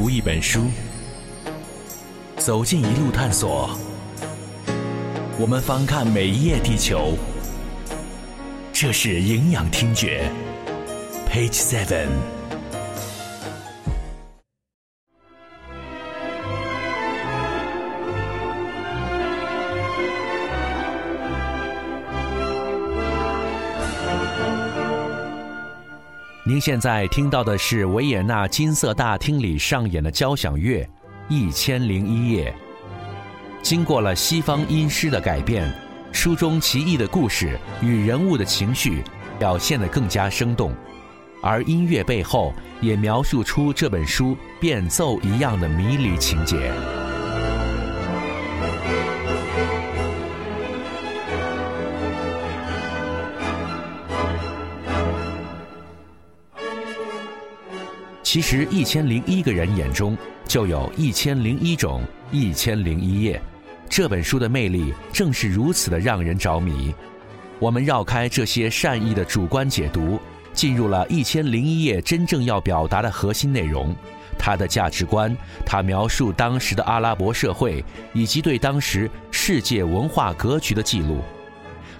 读一本书，走进一路探索。我们翻看每一页地球，这是营养听觉，Page Seven。您现在听到的是维也纳金色大厅里上演的交响乐《一千零一夜》。经过了西方音诗的改变，书中奇异的故事与人物的情绪表现得更加生动，而音乐背后也描述出这本书变奏一样的迷离情节。其实，《一千零一个人》眼中就有一千零一种一千零一夜。这本书的魅力正是如此的让人着迷。我们绕开这些善意的主观解读，进入了《一千零一夜》真正要表达的核心内容：它的价值观，它描述当时的阿拉伯社会以及对当时世界文化格局的记录。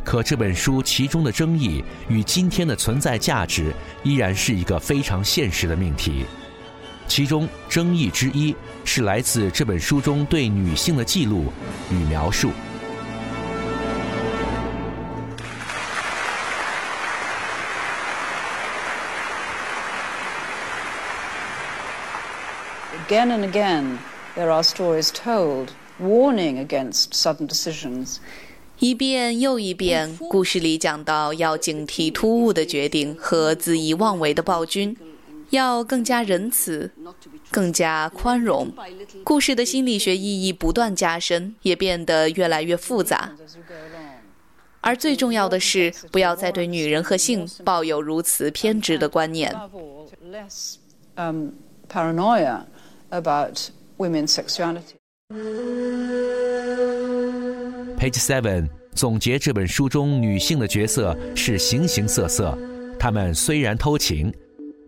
可这本书其中的争议与今天的存在价值，依然是一个非常现实的命题。其中争议之一是来自这本书中对女性的记录与描述。Again and again, there are stories told warning against sudden decisions. 一遍又一遍，故事里讲到要警惕突兀的决定和恣意妄为的暴君，要更加仁慈，更加宽容。故事的心理学意义不断加深，也变得越来越复杂。而最重要的是，不要再对女人和性抱有如此偏执的观念。paranoia about women's sexuality. Page Seven 总结这本书中女性的角色是形形色色，她们虽然偷情，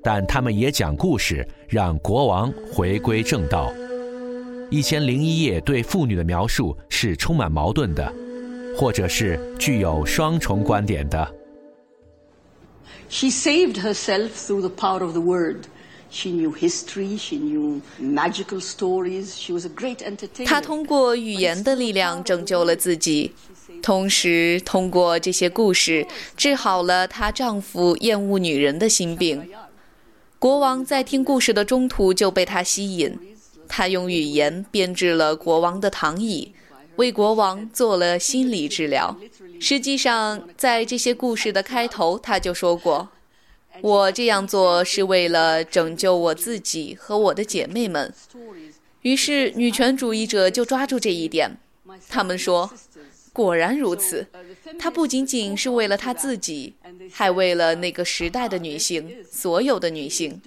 但她们也讲故事，让国王回归正道。一千零一夜对妇女的描述是充满矛盾的，或者是具有双重观点的。She saved herself through the power of the word. She knew history. She knew magical stories. She was a great entertainer. 她通过语言的力量拯救了自己，同时通过这些故事治好了她丈夫厌恶女人的心病。国王在听故事的中途就被她吸引，她用语言编织了国王的躺椅，为国王做了心理治疗。实际上，在这些故事的开头，她就说过。我这样做是为了拯救我自己和我的姐妹们。于是，女权主义者就抓住这一点。他们说：“果然如此，她不仅仅是为了她自己，还为了那个时代的女性，所有的女性。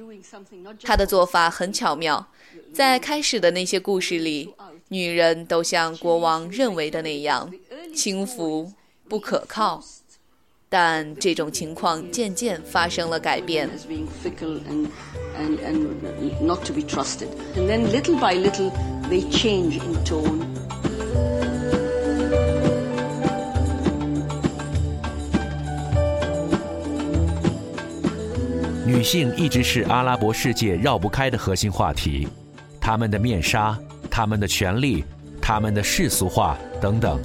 她的做法很巧妙。在开始的那些故事里，女人都像国王认为的那样，轻浮、不可靠。”但这种情况渐渐发生了改变。女性一直是阿拉伯世界绕不开的核心话题，她们的面纱、她们的权利、她们的世俗化等等。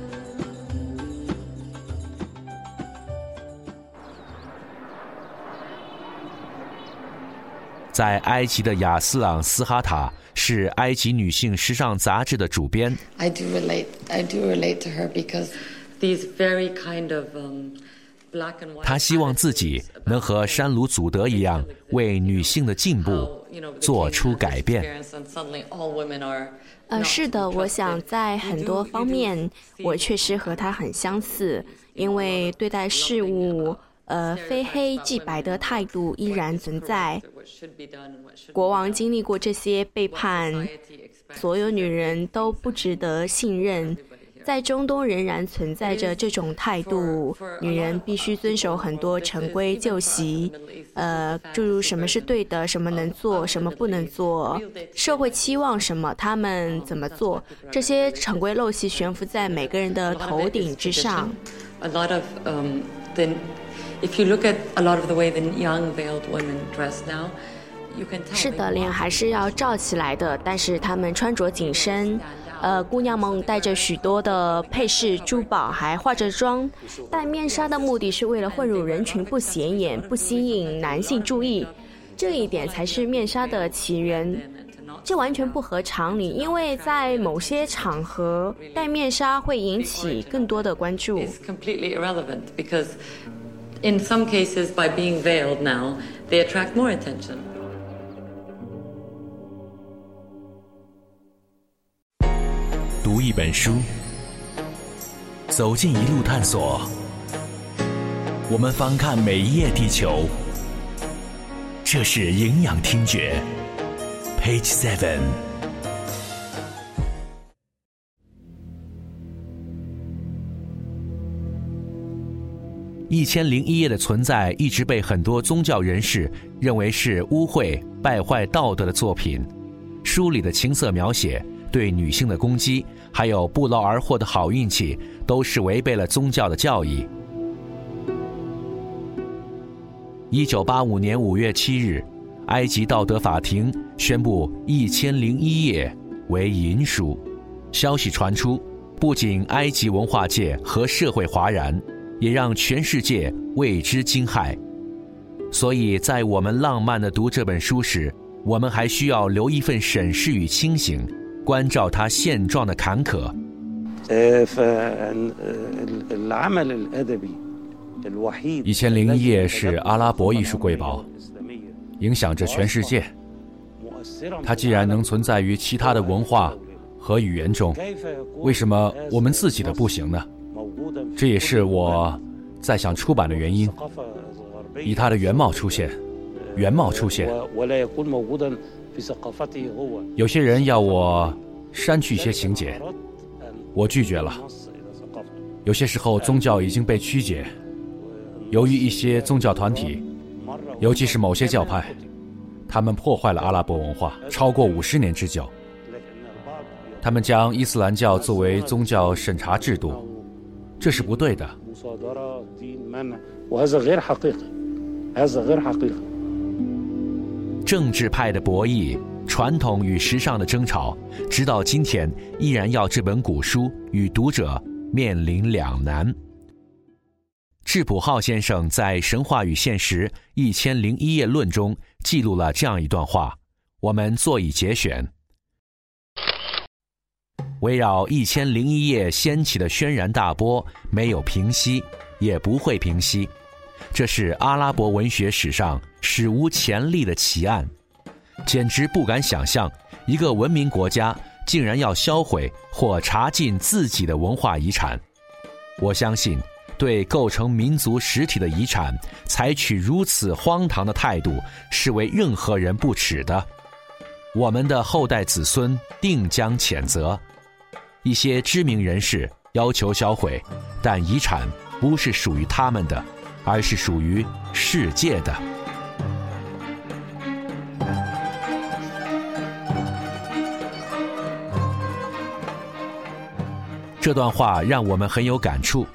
在埃及的雅斯朗斯哈塔是埃及女性时尚杂志的主编。I do relate. I do relate to her because these very kind of um, black and white. 她希望自己能和山鲁祖德一样，为女性的进步做出改变。呃，是的，我想在很多方面，我确实和她很相似，因为对待事物。呃，非黑即白的态度依然存在。国王经历过这些背叛，所有女人都不值得信任。在中东仍然存在着这种态度：女人必须遵守很多陈规旧习，呃，诸如什么是对的，什么能做，什么不能做，社会期望什么，他们怎么做，这些陈规陋习悬浮在每个人的头顶之上。A lot of um, the, if you look at a lot of the way the young veiled women dress now. 是的，脸还是要罩起来的，但是她们穿着紧身，呃，姑娘们带着许多的配饰、珠宝，还化着妆。戴面纱的目的是为了混入人群，不显眼，不吸引男性注意。这一点才是面纱的起源。这完全不合常理，因为在某些场合，戴面纱会引起更多的关注。In some cases, by being veiled now, they attract more attention. 读一本书，走进一路探索。我们翻看每一页地球，这是营养听觉。Page Seven。一千零一夜的存在一直被很多宗教人士认为是污秽、败坏道德的作品。书里的情色描写。对女性的攻击，还有不劳而获的好运气，都是违背了宗教的教义。一九八五年五月七日，埃及道德法庭宣布《一千零一夜》为淫书。消息传出，不仅埃及文化界和社会哗然，也让全世界为之惊骇。所以在我们浪漫的读这本书时，我们还需要留一份审视与清醒。关照他现状的坎坷。一千零一夜是阿拉伯艺术瑰宝，影响着全世界。它既然能存在于其他的文化和语言中，为什么我们自己的不行呢？这也是我在想出版的原因。以它的原貌出现，原貌出现。有些人要我删去一些情节，我拒绝了。有些时候，宗教已经被曲解，由于一些宗教团体，尤其是某些教派，他们破坏了阿拉伯文化超过五十年之久。他们将伊斯兰教作为宗教审查制度，这是不对的。政治派的博弈，传统与时尚的争吵，直到今天依然要这本古书与读者面临两难。质朴浩先生在《神话与现实：一千零一夜论》中记录了这样一段话，我们做以节选：围绕一千零一夜掀起的轩然大波，没有平息，也不会平息。这是阿拉伯文学史上史无前例的奇案，简直不敢想象，一个文明国家竟然要销毁或查禁自己的文化遗产。我相信，对构成民族实体的遗产采取如此荒唐的态度，是为任何人不耻的。我们的后代子孙定将谴责。一些知名人士要求销毁，但遗产不是属于他们的。而是属于世界的。这段话让我们很有感触。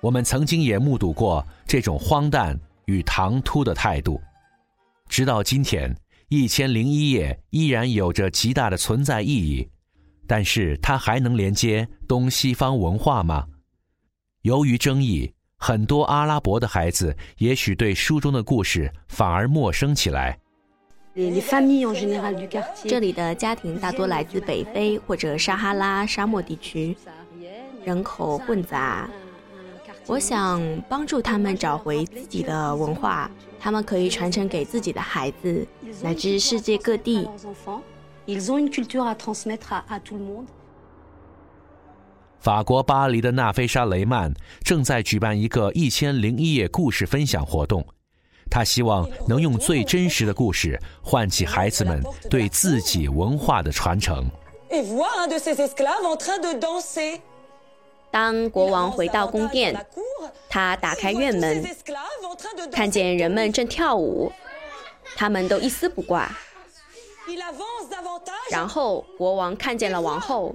我们曾经也目睹过这种荒诞与唐突的态度。直到今天，《一千零一夜》依然有着极大的存在意义。但是，它还能连接东西方文化吗？由于争议。很多阿拉伯的孩子也许对书中的故事反而陌生起来。这里的家庭大多来自北非或者撒哈拉沙漠地区，人口混杂。我想帮助他们找回自己的文化，他们可以传承给自己的孩子，乃至世界各地。法国巴黎的纳菲莎·雷曼正在举办一个《一千零一夜》故事分享活动，他希望能用最真实的故事唤起孩子们对自己文化的传承。当国王回到宫殿，他打开院门，看见人们正跳舞，他们都一丝不挂。然后国王看见了王后，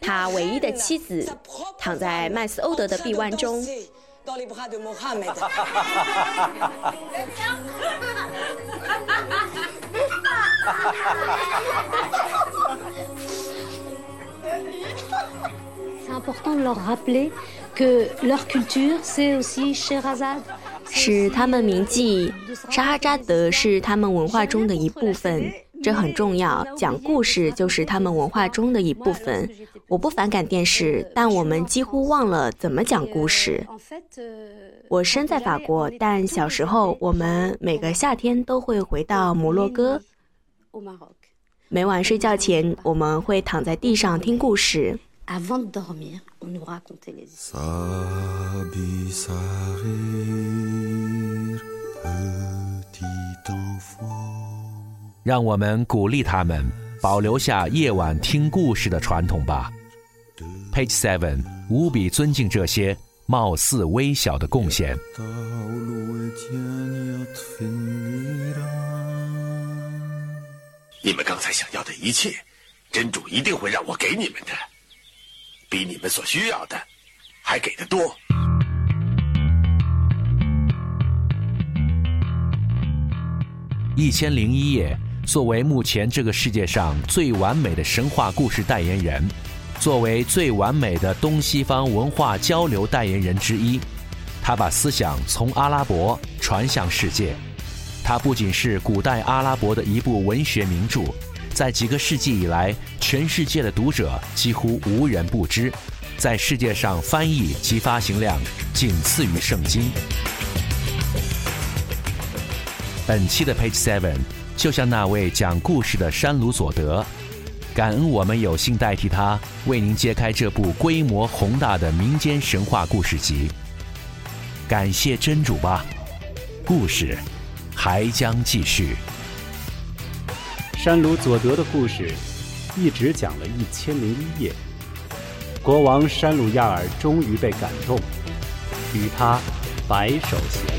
他唯一的妻子躺在麦斯欧德的臂弯中。使他们铭记，沙哈扎德是他们文化中的一部分。这很重要，讲故事就是他们文化中的一部分。我不反感电视，但我们几乎忘了怎么讲故事。我生在法国，但小时候我们每个夏天都会回到摩洛哥。每晚睡觉前，我们会躺在地上听故事。让我们鼓励他们保留下夜晚听故事的传统吧。Page Seven 无比尊敬这些貌似微小的贡献。你们刚才想要的一切，真主一定会让我给你们的，比你们所需要的还给的多。一千零一夜。作为目前这个世界上最完美的神话故事代言人，作为最完美的东西方文化交流代言人之一，他把思想从阿拉伯传向世界。他不仅是古代阿拉伯的一部文学名著，在几个世纪以来，全世界的读者几乎无人不知，在世界上翻译及发行量仅次于圣经。本期的 Page Seven。就像那位讲故事的山鲁佐德，感恩我们有幸代替他为您揭开这部规模宏大的民间神话故事集。感谢真主吧，故事还将继续。山鲁佐德的故事一直讲了一千零一夜，国王山鲁亚尔终于被感动，与他白首偕。